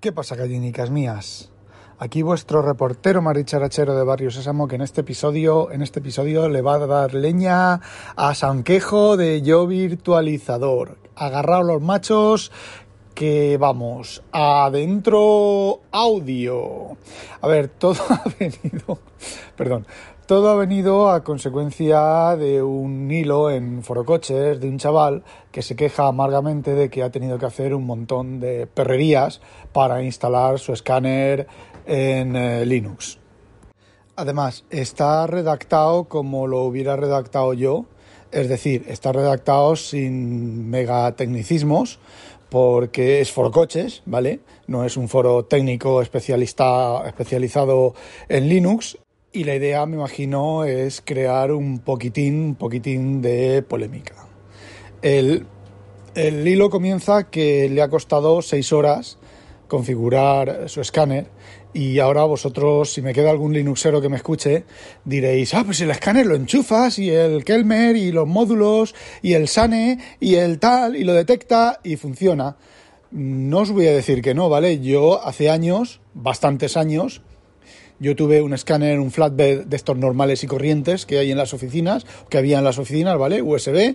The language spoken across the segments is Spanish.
¿Qué pasa, gallinicas mías? Aquí vuestro reportero maricharachero de Barrio Sésamo que en este episodio, en este episodio le va a dar leña a Sanquejo de Yo Virtualizador. Agarraos los machos que vamos, adentro audio. A ver, todo ha venido, perdón, todo ha venido a consecuencia de un hilo en Forocoches de un chaval que se queja amargamente de que ha tenido que hacer un montón de perrerías para instalar su escáner en eh, Linux. Además, está redactado como lo hubiera redactado yo, es decir, está redactado sin megatecnicismos, porque es Forocoches, ¿vale? No es un foro técnico especialista, especializado en Linux y la idea, me imagino, es crear un poquitín, un poquitín de polémica. El, el hilo comienza que le ha costado seis horas configurar su escáner y ahora vosotros, si me queda algún Linuxero que me escuche, diréis, ah, pues el escáner lo enchufas y el Kelmer y los módulos y el SANE y el tal y lo detecta y funciona. No os voy a decir que no, ¿vale? Yo hace años, bastantes años, yo tuve un escáner, un flatbed de estos normales y corrientes que hay en las oficinas, que había en las oficinas, ¿vale? USB.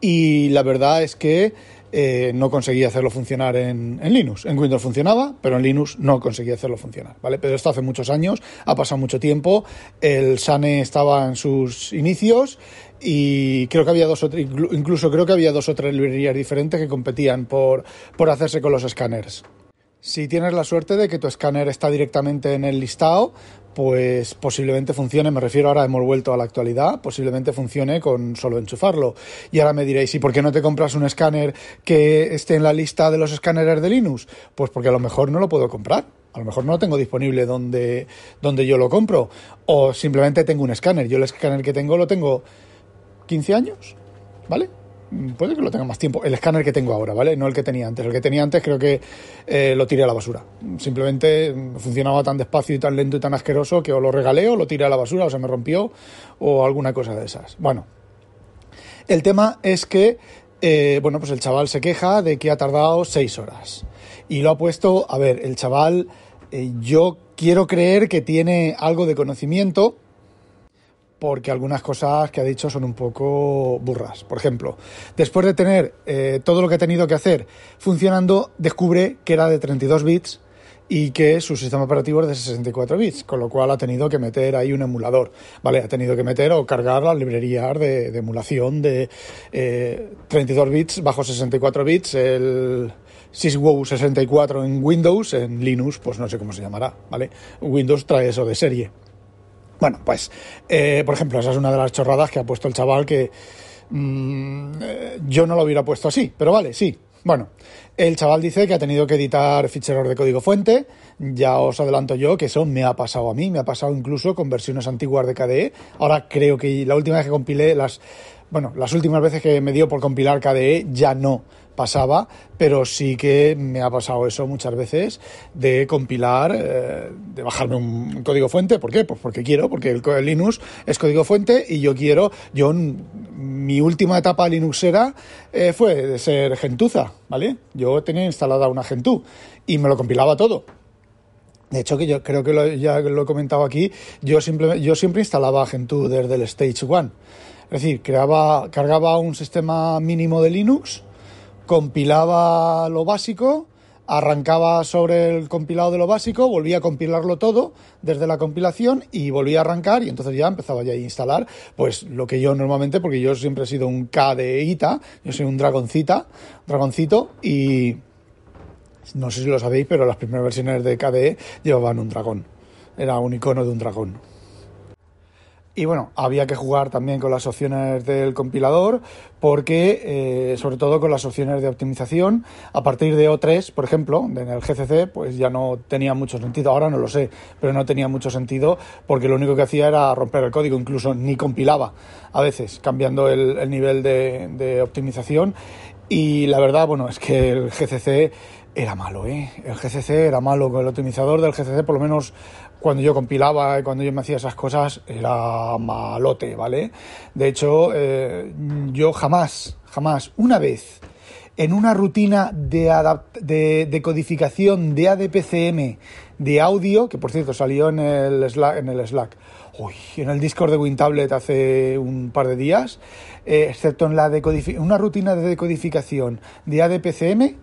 Y la verdad es que eh, no conseguía hacerlo funcionar en, Linux. En Windows funcionaba, pero en Linux no conseguía hacerlo funcionar, ¿vale? Pero esto hace muchos años, ha pasado mucho tiempo, el SANE estaba en sus inicios y creo que había dos o incluso creo que había dos librerías diferentes que competían por, por hacerse con los escáneres. Si tienes la suerte de que tu escáner está directamente en el listado, pues posiblemente funcione, me refiero ahora hemos vuelto a la actualidad, posiblemente funcione con solo enchufarlo. Y ahora me diréis, ¿y por qué no te compras un escáner que esté en la lista de los escáneres de Linux? Pues porque a lo mejor no lo puedo comprar. A lo mejor no lo tengo disponible donde, donde yo lo compro. O simplemente tengo un escáner. Yo el escáner que tengo lo tengo 15 años, ¿vale? Puede que lo tenga más tiempo. El escáner que tengo ahora, ¿vale? No el que tenía antes. El que tenía antes creo que eh, lo tiré a la basura. Simplemente funcionaba tan despacio y tan lento y tan asqueroso que o lo regalé o lo tiré a la basura o se me rompió o alguna cosa de esas. Bueno, el tema es que, eh, bueno, pues el chaval se queja de que ha tardado seis horas. Y lo ha puesto, a ver, el chaval, eh, yo quiero creer que tiene algo de conocimiento porque algunas cosas que ha dicho son un poco burras. Por ejemplo, después de tener eh, todo lo que ha tenido que hacer funcionando, descubre que era de 32 bits y que su sistema operativo es de 64 bits, con lo cual ha tenido que meter ahí un emulador, ¿vale? Ha tenido que meter o cargar las librerías de, emulación de 32 eh, bits bajo 64 bits, el SysWow 64 en Windows, en Linux, pues no sé cómo se llamará, ¿vale? Windows trae eso de serie. Bueno, pues, eh, por ejemplo, esa es una de las chorradas que ha puesto el chaval que mmm, yo no lo hubiera puesto así, pero vale, sí. Bueno, el chaval dice que ha tenido que editar ficheros de código fuente. Ya os adelanto yo que eso me ha pasado a mí, me ha pasado incluso con versiones antiguas de KDE. Ahora creo que la última vez que compilé las, bueno, las últimas veces que me dio por compilar KDE ya no pasaba, pero sí que me ha pasado eso muchas veces de compilar, eh, de bajarme un código fuente. ¿Por qué? Pues porque quiero, porque el, Linux es código fuente y yo quiero, yo mi última etapa linuxera eh, fue de ser gentuza, ¿vale? Yo tenía instalada una gentoo y me lo compilaba todo. De hecho, que yo creo que ya lo he comentado aquí, yo, siempre yo siempre instalaba Gentoo desde el Stage 1. Es decir, creaba, cargaba un sistema mínimo de Linux, compilaba lo básico, arrancaba sobre el compilado de lo básico, volvía a compilarlo todo desde la compilación y volvía a arrancar y entonces ya empezaba ya a instalar pues lo que yo normalmente, porque yo siempre he sido un KDEita, yo soy un dragoncita, dragoncito y no sé si lo sabéis, pero las primeras versiones de KDE llevaban un dragón, era un icono de un dragón. Y bueno, había que jugar también con las opciones del compilador, porque eh, sobre todo con las opciones de optimización, a partir de O3, por ejemplo, en el GCC, pues ya no tenía mucho sentido. Ahora no lo sé, pero no tenía mucho sentido porque lo único que hacía era romper el código, incluso ni compilaba a veces, cambiando el, nivel de, de optimización. Y la verdad, bueno, es que el GCC era malo, ¿eh? El GCC era malo, el optimizador del GCC, por lo menos cuando yo compilaba y cuando yo me hacía esas cosas, era malote, ¿vale? De hecho, eh, yo jamás, jamás, una vez en una rutina de, de, codificación de ADPCM de audio, que por cierto salió en el Slack, en el Slack. Uy, en el Discord de WinTablet hace un par de días, eh, excepto en la una rutina de decodificación de ADPCM,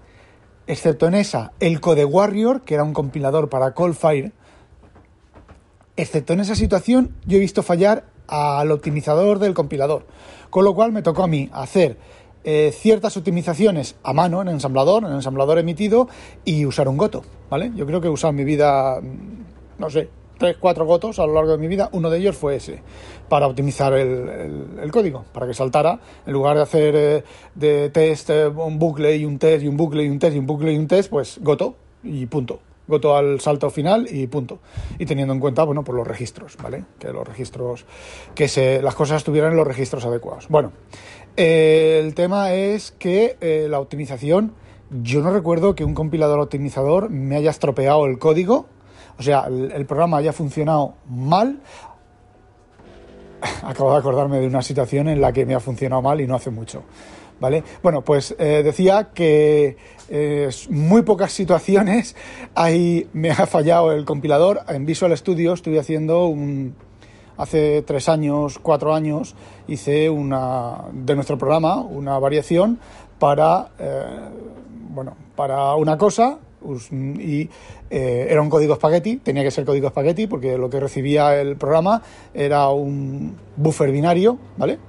excepto en esa, el Code Warrior, que era un compilador para Coldfire, excepto en esa situación, yo he visto fallar al optimizador del compilador. Con lo cual me tocó a mí hacer eh, ciertas optimizaciones a mano en el ensamblador, en el ensamblador emitido, y usar un goto, ¿vale? Yo creo que he usado en mi vida, mm, no sé, tres, cuatro gotos a lo largo de mi vida. Uno de ellos fue ese, para optimizar el, código, para que saltara, en lugar de hacer eh, de test eh, un bucle y un test y un bucle y un test y un bucle y un test, pues goto y punto. Goto al salto final y punto. Y teniendo en cuenta, bueno, por los registros, ¿vale? Que los registros, que se, las cosas estuvieran en los registros adecuados. Bueno, eh, el tema es que la optimización, yo no recuerdo que un compilador optimizador me haya estropeado el código o sea, el, programa haya funcionado mal. Acabo de acordarme de una situación en la que me ha funcionado mal y no hace mucho. ¿Vale? Bueno, pues eh, decía que eh, muy pocas situaciones ahí me ha fallado el compilador. En Visual Studio estoy haciendo un, hace tres años, cuatro años, hice una de nuestro programa una variación para eh, bueno para una cosa y eh, era un código spaghetti, tenía que ser código spaghetti porque lo que recibía el programa era un buffer binario, ¿vale?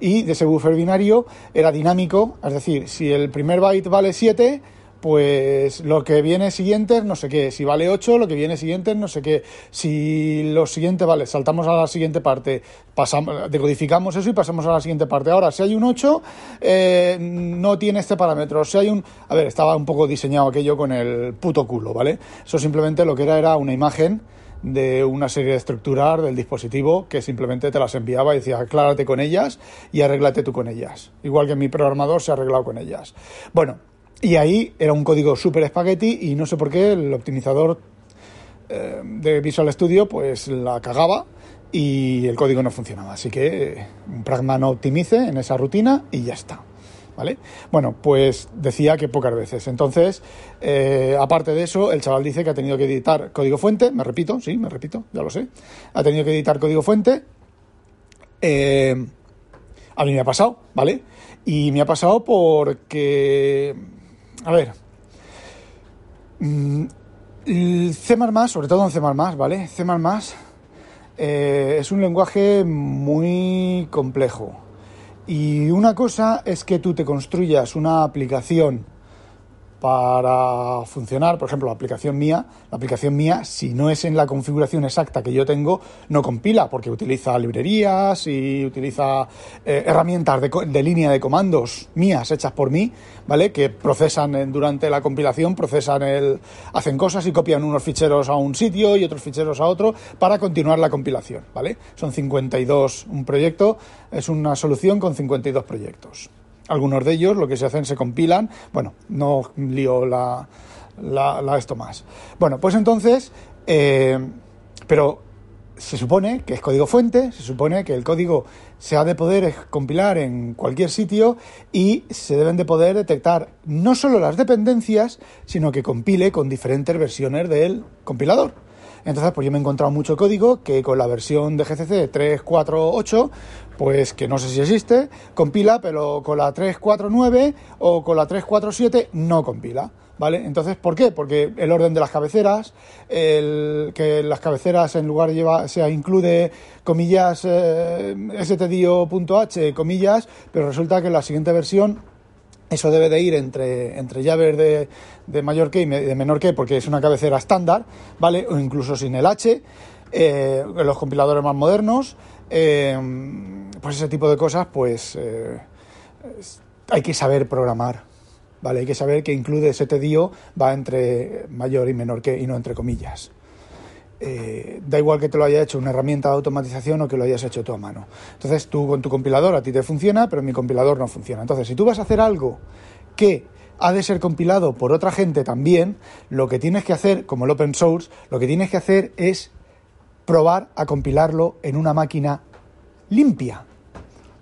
Y de ese buffer binario era dinámico, es decir, si el primer byte vale 7, pues lo que viene siguiente no sé qué. Si vale 8, lo que viene siguiente no sé qué. Si lo siguiente, vale, saltamos a la siguiente parte, pasamos, decodificamos eso y pasamos a la siguiente parte. Ahora, si hay un 8, eh, no tiene este parámetro. Si hay un... A ver, estaba un poco diseñado aquello con el puto culo, ¿vale? Eso simplemente lo que era era una imagen de una serie de estructuras del dispositivo que simplemente te las enviaba y decía aclárate con ellas y arréglate tú con ellas. Igual que mi programador se ha arreglado con ellas. Bueno, y ahí era un código super espagueti y no sé por qué el optimizador eh, de Visual Studio pues la cagaba y el código no funcionaba. Así que eh, un pragma no optimice en esa rutina y ya está. ¿Vale? Bueno, pues decía que pocas veces. Entonces, eh, aparte de eso, el chaval dice que ha tenido que editar código fuente. Me repito, sí, me repito, ya lo sé. Ha tenido que editar código fuente. a mí me ha pasado, ¿vale? Y me ha pasado porque a ver. Mm, C, sobre todo en C, ¿vale? C eh, es un lenguaje muy complejo. Y una cosa es que tú te construyas una aplicación para funcionar, por ejemplo, la aplicación mía, la aplicación mía, si no es en la configuración exacta que yo tengo, no compila, porque utiliza librerías y utiliza eh, herramientas de, línea de comandos mías hechas por mí, ¿vale? Que procesan durante la compilación, procesan el, hacen cosas y copian unos ficheros a un sitio y otros ficheros a otro para continuar la compilación, ¿vale? Son 52, un proyecto es una solución con 52 proyectos. Algunos de ellos lo que se hacen se compilan. Bueno, no lío la, la, esto más. Bueno, pues entonces, eh, pero se supone que es código fuente, se supone que el código se ha de poder compilar en cualquier sitio y se deben de poder detectar no solo las dependencias, sino que compile con diferentes versiones del compilador. Entonces, pues yo me he encontrado mucho código que con la versión de GCC 348 pues que no sé si existe, compila, pero con la 349 o con la 347 no compila. ¿Vale? Entonces, ¿por qué? Porque el orden de las cabeceras, el, que las cabeceras en lugar de llevar, sea incluye comillas eh, stdio.h, comillas, pero resulta que en la siguiente versión eso debe de ir entre, entre llaves de, de mayor que y de menor que, porque es una cabecera estándar, ¿vale? O incluso sin el H, eh, los compiladores más modernos. Eh, pues ese tipo de cosas, pues eh, hay que saber programar, ¿vale? Hay que saber que incluye ese tedio va entre mayor y menor que y no entre comillas. Eh, da igual que te lo haya hecho una herramienta de automatización o que lo hayas hecho tú a mano. Entonces tú con tu compilador a ti te funciona, pero mi compilador no funciona. Entonces si tú vas a hacer algo que ha de ser compilado por otra gente también, lo que tienes que hacer, como el open source, lo que tienes que hacer es probar a compilarlo en una máquina limpia.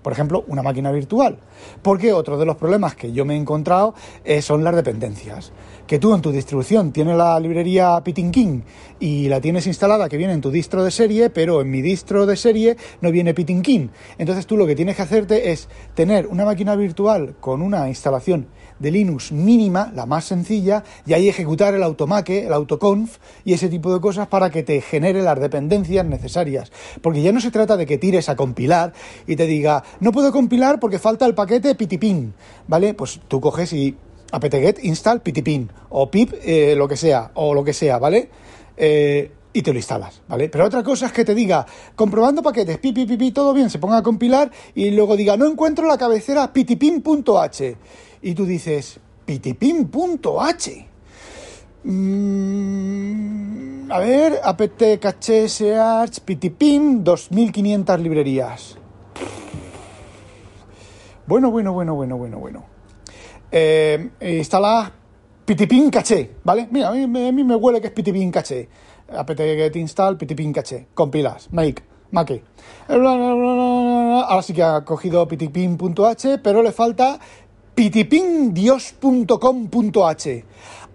Por ejemplo, una máquina virtual. Porque otro de los problemas que yo me he encontrado eh, son las dependencias. Que tú en tu distribución tienes la librería King y la tienes instalada que viene en tu distro de serie, pero en mi distro de serie no viene King. Entonces tú lo que tienes que hacerte es tener una máquina virtual con una instalación de Linux mínima, la más sencilla, y ahí ejecutar el automake, el autoconf y ese tipo de cosas para que te genere las dependencias necesarias. Porque ya no se trata de que tires a compilar y te diga, no puedo compilar porque falta el paquete pitipin, ¿vale? Pues tú coges y apt-get install pitipin o pip eh, lo que sea, o lo que sea, ¿vale? Eh, y te lo instalas, ¿vale? Pero otra cosa es que te diga, comprobando paquetes, pi, pi, pi, todo bien, se ponga a compilar y luego diga, no encuentro la cabecera pitipin.h y tú dices, pitipin.h. Mm, a ver, apt caché search pitipin 2500 librerías. Bueno, bueno, bueno, bueno, bueno, bueno. Eh, instala pitipin caché, ¿vale? Mira, a mí, me huele que es pitipin caché. apt get install pitipin caché. Compilas, make, make. Ahora sí que ha cogido pitipin.h, pero le falta pitipindios.com.h.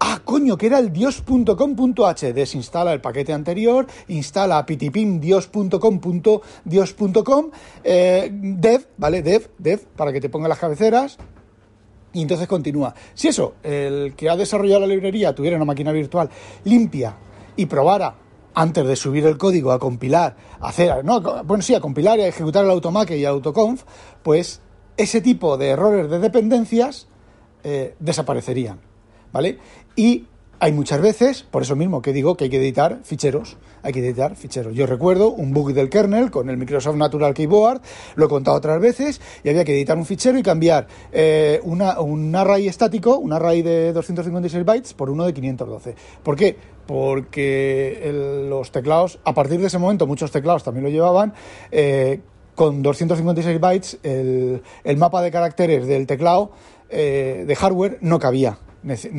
Ah, coño, que era el dios.com.h. Desinstala el paquete anterior, instala pitipindios.com.dios.com, eh, dev, ¿vale? Dev, dev, para que te ponga las cabeceras. Y entonces continúa. Si eso, el que ha desarrollado la librería tuviera una máquina virtual limpia y probara antes de subir el código a compilar, hacer, no, bueno, sí, a compilar y a ejecutar el automake y autoconf, pues ese tipo de errores de dependencias eh, desaparecerían, ¿vale? Y hay muchas veces, por eso mismo que digo que hay que editar ficheros, hay que editar ficheros. Yo recuerdo un bug del kernel con el Microsoft Natural Keyboard, lo he contado otras veces, y había que editar un fichero y cambiar eh, una, un array estático, un array de 256 bytes, por uno de 512. ¿Por qué? Porque los teclados, a partir de ese momento, muchos teclados también lo llevaban, eh, con 256 bytes el, mapa de caracteres del teclado eh, de hardware no cabía.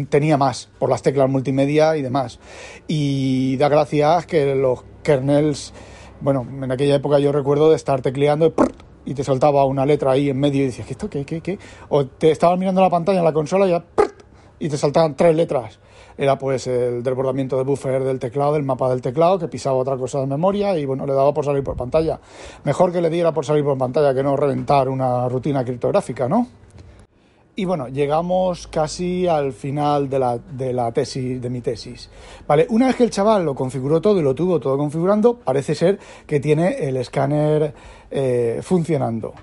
Tenía más por las teclas multimedia y demás. Y da gracias que los kernels, bueno, en aquella época yo recuerdo de estar tecleando y te soltaba una letra ahí en medio y decías, ¿qué esto qué, qué, qué? O te estabas mirando la pantalla en la consola y, y te saltaban tres letras era pues el desbordamiento de buffer del teclado, del mapa del teclado, que pisaba otra cosa de memoria y bueno, le daba por salir por pantalla. Mejor que le diera por salir por pantalla que no reventar una rutina criptográfica, ¿no? Y bueno, llegamos casi al final de la, de la, tesis, de mi tesis. Vale, una vez que el chaval lo configuró todo y lo tuvo todo configurando, parece ser que tiene el escáner eh, funcionando.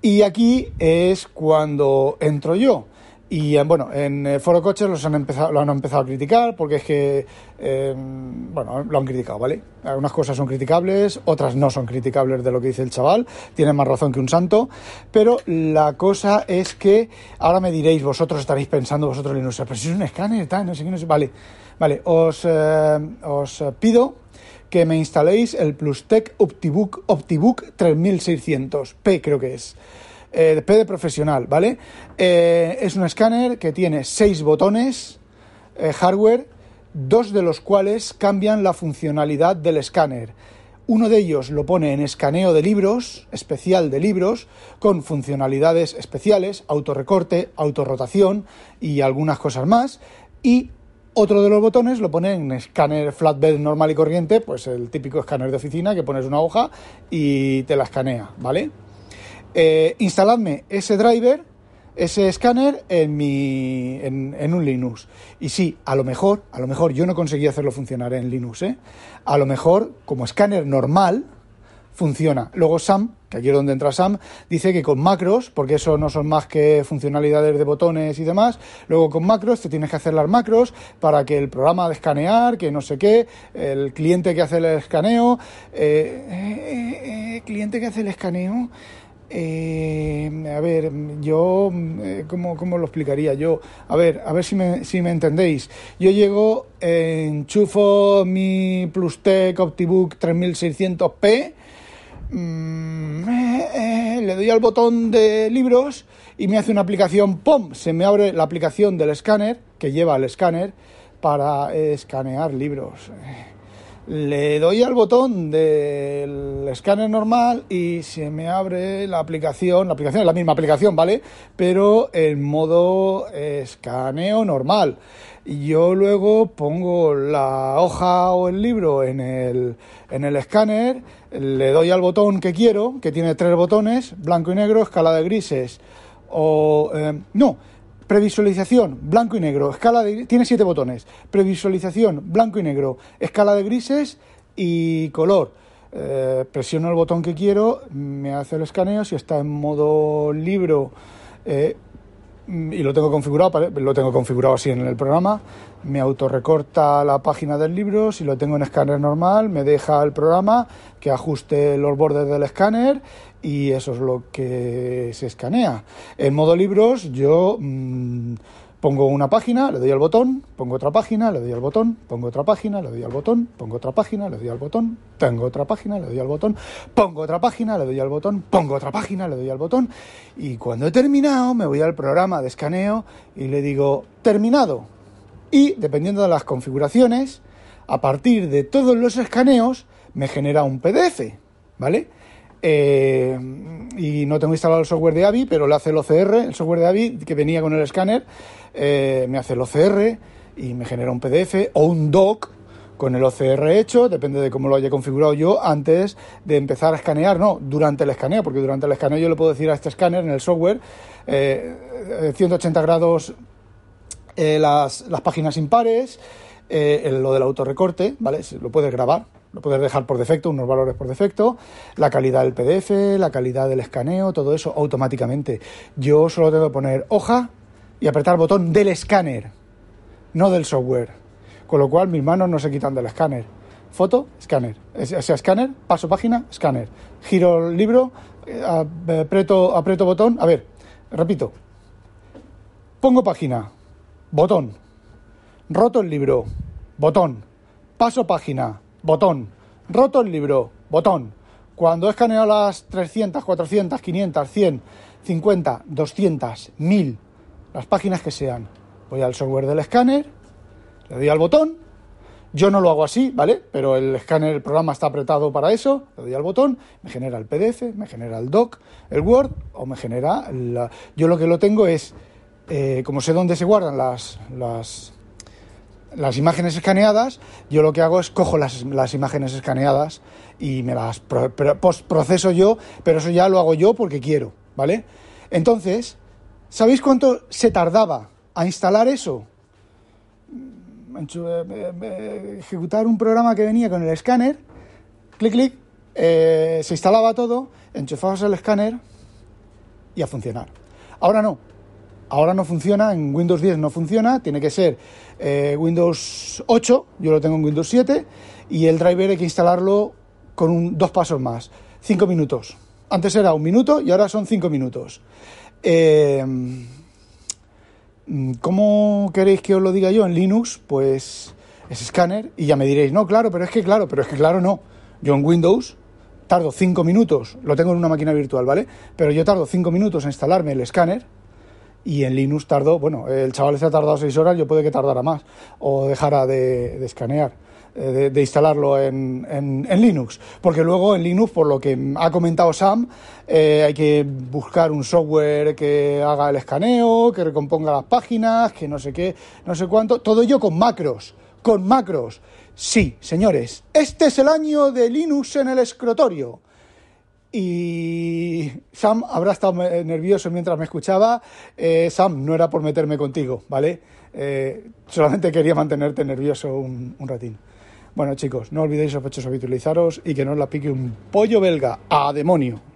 Y aquí es cuando entro yo. Y eh, bueno, en eh, Foro Coches los han empezado, lo han empezado a criticar porque es que, eh, bueno, lo han criticado, ¿vale? Algunas cosas son criticables, otras no son criticables de lo que dice el chaval, tiene más razón que un santo, pero la cosa es que ahora me diréis, vosotros estaréis pensando, vosotros Linux, pero si es un escáner, tal, no sé qué, no sé, vale, vale, os, os pido que me instaléis el PlusTech OptiBook, OptiBook 3600P, creo que es eh, de profesional, ¿vale? Eh, es un escáner que tiene seis botones eh, hardware, dos de los cuales cambian la funcionalidad del escáner. Uno de ellos lo pone en escaneo de libros, especial de libros, con funcionalidades especiales, autorrecorte, autorrotación y algunas cosas más. Y otro de los botones lo pone en escáner flatbed normal y corriente, pues el típico escáner de oficina que pones una hoja y te la escanea, ¿vale? Eh, instaladme ese driver, ese escáner en, mi, en, un Linux. Y sí, a lo mejor, a lo mejor yo no conseguí hacerlo funcionar en Linux, ¿eh? A lo mejor, como escáner normal, funciona. Luego Sam, que aquí es donde entra Sam, dice que con macros, porque eso no son más que funcionalidades de botones y demás, luego con macros te tienes que hacer las macros para que el programa de escanear, que no sé qué, el cliente que hace el escaneo, eh, eh, cliente que hace el escaneo, eh, a ver, yo, eh, ¿cómo, lo explicaría yo? A ver, a ver si me, si me entendéis. Yo llego, enchufo mi PlusTech OptiBook 3600p, mm, eh, le doy al botón de libros y me hace una aplicación, ¡pum! Se me abre la aplicación del escáner, que lleva el escáner, para escanear libros. Le doy al botón del escáner normal y se me abre la aplicación. La aplicación es la misma aplicación, ¿vale? Pero en modo escaneo normal. Yo luego pongo la hoja o el libro en el, en el escáner, le doy al botón que quiero, que tiene tres botones, blanco y negro, escala de grises, o... Eh, no, Previsualización, blanco y negro, escala de, tiene siete botones. Previsualización, blanco y negro, escala de grises y color. Eh, presiono el botón que quiero, me hace el escaneo, si está en modo libro eh, y lo tengo configurado, lo tengo configurado así en el programa, me autorrecorta la página del libro, si lo tengo en escáner normal, me deja el programa que ajuste los bordes del escáner y eso es lo que se escanea. En modo libros yo mm, pongo una página, le doy al botón, pongo otra página, le doy al botón, pongo otra página, le doy al botón, pongo otra página, le doy al botón, tengo otra página, le doy al botón, pongo otra página, le doy al botón, pongo otra página, le doy al botón y cuando he terminado me voy al programa de escaneo y le digo terminado. Y dependiendo de las configuraciones, a partir de todos los escaneos me genera un PDF, ¿vale? Eh, y no tengo instalado el software de AVI, pero le hace el OCR, el software de AVI que venía con el escáner, eh, me hace el OCR y me genera un PDF o un doc con el OCR hecho, depende de cómo lo haya configurado yo antes de empezar a escanear, no, durante el escaneo, porque durante el escaneo yo le puedo decir a este escáner en el software 180 eh, grados las, las, páginas impares, lo del autorrecorte, ¿vale? Lo puedes grabar, lo puedes dejar por defecto, unos valores por defecto, la calidad del PDF, la calidad del escaneo, todo eso automáticamente. Yo solo tengo que poner hoja y apretar botón del escáner, no del software. Con lo cual mis manos no se quitan del escáner. Foto, escáner. O sea, escáner, paso página, escáner. Giro el libro, eh, aprieto, aprieto botón. A ver, repito. Pongo página, botón. Roto el libro, botón. Paso página, botón. Roto el libro, botón. Cuando he escaneado las 300, 400, 500, 100, 50, 200, 1000, las páginas que sean, voy al software del escáner, le doy al botón. Yo no lo hago así, ¿vale? Pero el escáner, el programa está apretado para eso. Le doy al botón, me genera el PDF, me genera el doc, el Word o me genera. La... Yo lo que lo tengo es, eh, como sé dónde se guardan las, las las imágenes escaneadas, yo lo que hago es cojo las, las imágenes escaneadas y me las proceso yo, pero eso ya lo hago yo porque quiero, ¿vale? Entonces, ¿sabéis cuánto se tardaba a instalar eso? Eh, eh, ejecutar un programa que venía con el escáner, clic, clic, eh, se instalaba todo, enchufabas el escáner y a funcionar. Ahora no, ahora no funciona, en Windows 10 no funciona, tiene que ser eh, Windows 8, yo lo tengo en Windows 7, y el driver hay que instalarlo con dos pasos más, cinco minutos. Antes era un minuto y ahora son cinco minutos. Eh, ¿Cómo queréis que os lo diga yo? En Linux, pues es escáner y ya me diréis, no, claro, pero es que claro, pero es que claro no. Yo en Windows tardo cinco minutos, lo tengo en una máquina virtual, ¿vale? Pero yo tardo cinco minutos en instalarme el escáner y en Linux tardó, bueno, el chaval se ha tardado seis horas, yo puede que tardara más o dejara de, escanear. Eh, de, instalarlo en, en, Linux, porque luego en Linux, por lo que ha comentado Sam, eh, hay que buscar un software que haga el escaneo, que recomponga las páginas, que no sé qué, no sé cuánto, todo ello con macros, con macros. Sí, señores, este es el año de Linux en el escritorio. Y Sam habrá estado nervioso mientras me escuchaba. Eh, Sam, no era por meterme contigo, ¿vale? Eh, solamente quería mantenerte nervioso un, ratín. Bueno, chicos, no olvidéis sospechosos habitualizaros y que no os la pique un pollo belga. ¡A demonio!